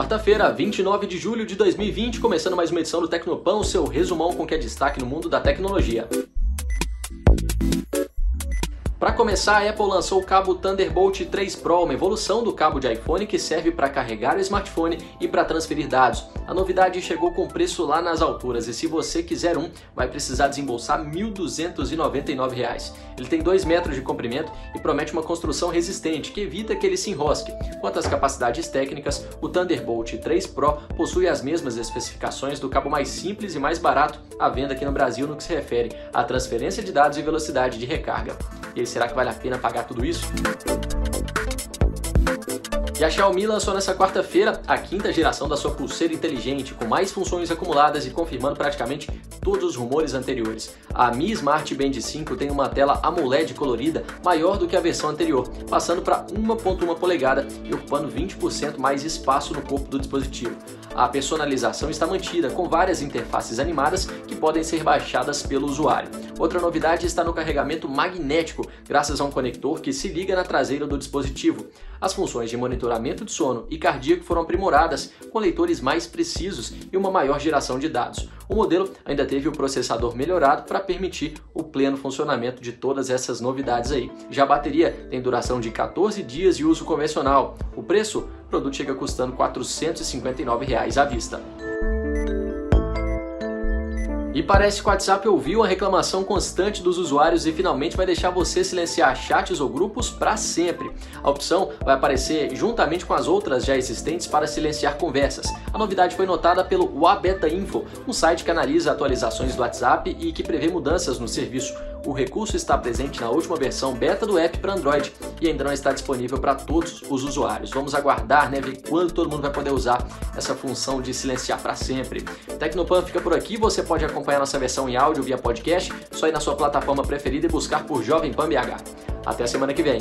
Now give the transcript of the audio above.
Quarta-feira, 29 de julho de 2020, começando mais uma edição do Tecnopan, o seu resumão com que é destaque no mundo da tecnologia. Para começar, a Apple lançou o cabo Thunderbolt 3 Pro, uma evolução do cabo de iPhone que serve para carregar o smartphone e para transferir dados. A novidade chegou com preço lá nas alturas e se você quiser um, vai precisar desembolsar R$ 1.299. Ele tem 2 metros de comprimento e promete uma construção resistente que evita que ele se enrosque. Quanto às capacidades técnicas, o Thunderbolt 3 Pro possui as mesmas especificações do cabo mais simples e mais barato à venda aqui no Brasil no que se refere à transferência de dados e velocidade de recarga. E será que vale a pena pagar tudo isso? E a Xiaomi lançou nessa quarta-feira a quinta geração da sua pulseira inteligente, com mais funções acumuladas e confirmando praticamente todos os rumores anteriores. A Mi Smart Band 5 tem uma tela AMOLED colorida maior do que a versão anterior, passando para 1.1 polegada e ocupando 20% mais espaço no corpo do dispositivo. A personalização está mantida, com várias interfaces animadas que podem ser baixadas pelo usuário. Outra novidade está no carregamento magnético, graças a um conector que se liga na traseira do dispositivo. As funções de monitoramento de sono e cardíaco foram aprimoradas, com leitores mais precisos e uma maior geração de dados. O modelo ainda teve o processador melhorado para permitir o pleno funcionamento de todas essas novidades aí. Já a bateria tem duração de 14 dias de uso convencional. O preço, o produto chega custando 459 reais à vista. E parece que o WhatsApp ouviu a reclamação constante dos usuários e finalmente vai deixar você silenciar chats ou grupos para sempre. A opção vai aparecer juntamente com as outras já existentes para silenciar conversas. A novidade foi notada pelo Wabeta Info, um site que analisa atualizações do WhatsApp e que prevê mudanças no serviço. O recurso está presente na última versão beta do app para Android e ainda não está disponível para todos os usuários. Vamos aguardar, né, ver quando todo mundo vai poder usar essa função de silenciar para sempre. Tecnopan fica por aqui, você pode acompanhar nossa versão em áudio via podcast, só ir na sua plataforma preferida e buscar por Jovem Pan BH. Até a semana que vem.